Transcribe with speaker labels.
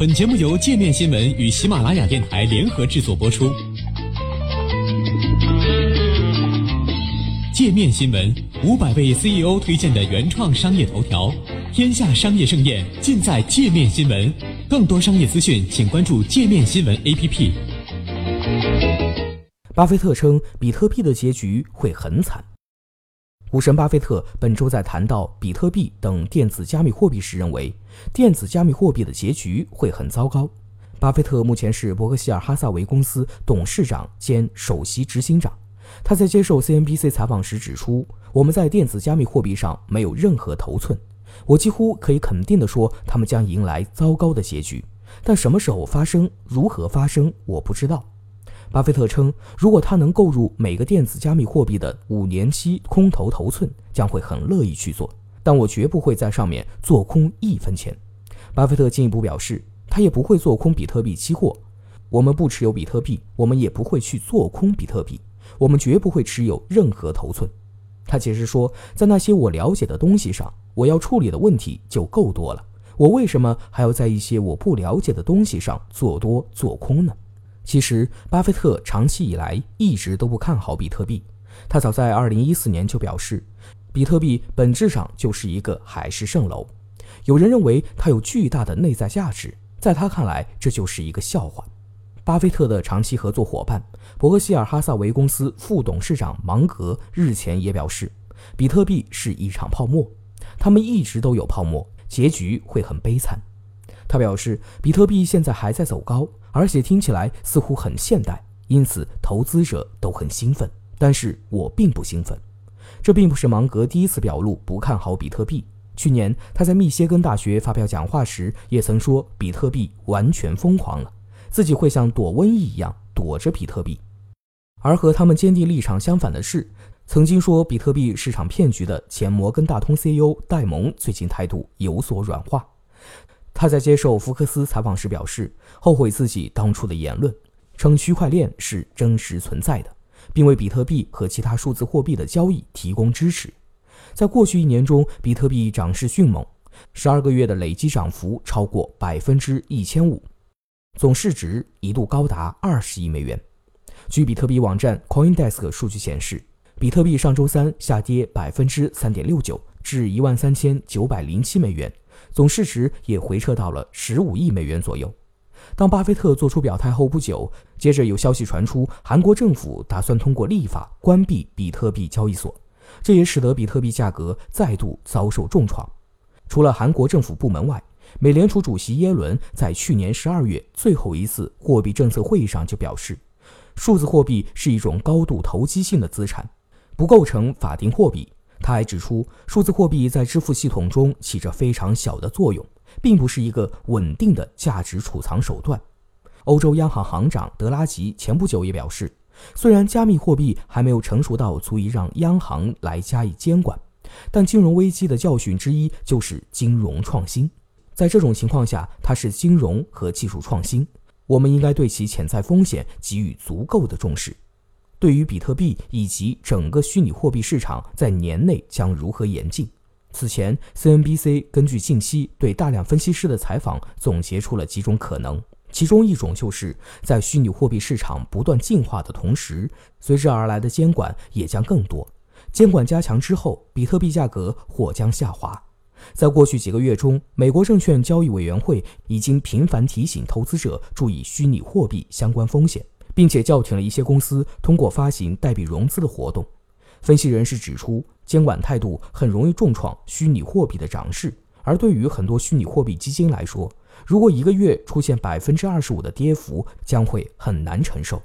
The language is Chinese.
Speaker 1: 本节目由界面新闻与喜马拉雅电台联合制作播出。界面新闻五百位 CEO 推荐的原创商业头条，天下商业盛宴尽在界面新闻。更多商业资讯，请关注界面新闻 APP。
Speaker 2: 巴菲特称，比特币的结局会很惨。股神巴菲特本周在谈到比特币等电子加密货币时，认为电子加密货币的结局会很糟糕。巴菲特目前是伯克希尔哈萨维公司董事长兼首席执行长。他在接受 CNBC 采访时指出：“我们在电子加密货币上没有任何头寸，我几乎可以肯定地说，他们将迎来糟糕的结局。但什么时候发生，如何发生，我不知道。”巴菲特称，如果他能购入每个电子加密货币的五年期空头头寸，将会很乐意去做，但我绝不会在上面做空一分钱。巴菲特进一步表示，他也不会做空比特币期货。我们不持有比特币，我们也不会去做空比特币，我们绝不会持有任何头寸。他解释说，在那些我了解的东西上，我要处理的问题就够多了，我为什么还要在一些我不了解的东西上做多做空呢？其实，巴菲特长期以来一直都不看好比特币。他早在2014年就表示，比特币本质上就是一个海市蜃楼。有人认为它有巨大的内在价值，在他看来，这就是一个笑话。巴菲特的长期合作伙伴伯克希尔哈萨维公司副董事长芒格日前也表示，比特币是一场泡沫，他们一直都有泡沫，结局会很悲惨。他表示，比特币现在还在走高。而且听起来似乎很现代，因此投资者都很兴奋。但是我并不兴奋。这并不是芒格第一次表露不看好比特币。去年他在密歇根大学发表讲话时，也曾说比特币完全疯狂了，自己会像躲瘟疫一样躲着比特币。而和他们坚定立场相反的是，曾经说比特币是场骗局的前摩根大通 CEO 戴蒙，最近态度有所软化。他在接受福克斯采访时表示，后悔自己当初的言论，称区块链是真实存在的，并为比特币和其他数字货币的交易提供支持。在过去一年中，比特币涨势迅猛，十二个月的累计涨幅超过百分之一千五，总市值一度高达二十亿美元。据比特币网站 CoinDesk 数据显示，比特币上周三下跌百分之三点六九，至一万三千九百零七美元。总市值也回撤到了十五亿美元左右。当巴菲特做出表态后不久，接着有消息传出，韩国政府打算通过立法关闭比特币交易所，这也使得比特币价格再度遭受重创。除了韩国政府部门外，美联储主席耶伦在去年十二月最后一次货币政策会议上就表示，数字货币是一种高度投机性的资产，不构成法定货币。他还指出，数字货币在支付系统中起着非常小的作用，并不是一个稳定的价值储藏手段。欧洲央行行长德拉吉前不久也表示，虽然加密货币还没有成熟到足以让央行来加以监管，但金融危机的教训之一就是金融创新。在这种情况下，它是金融和技术创新，我们应该对其潜在风险给予足够的重视。对于比特币以及整个虚拟货币市场在年内将如何演进？此前，CNBC 根据近期对大量分析师的采访，总结出了几种可能。其中一种就是在虚拟货币市场不断进化的同时，随之而来的监管也将更多。监管加强之后，比特币价格或将下滑。在过去几个月中，美国证券交易委员会已经频繁提醒投资者注意虚拟货币相关风险。并且叫停了一些公司通过发行代币融资的活动。分析人士指出，监管态度很容易重创虚拟货币的涨势。而对于很多虚拟货币基金来说，如果一个月出现百分之二十五的跌幅，将会很难承受。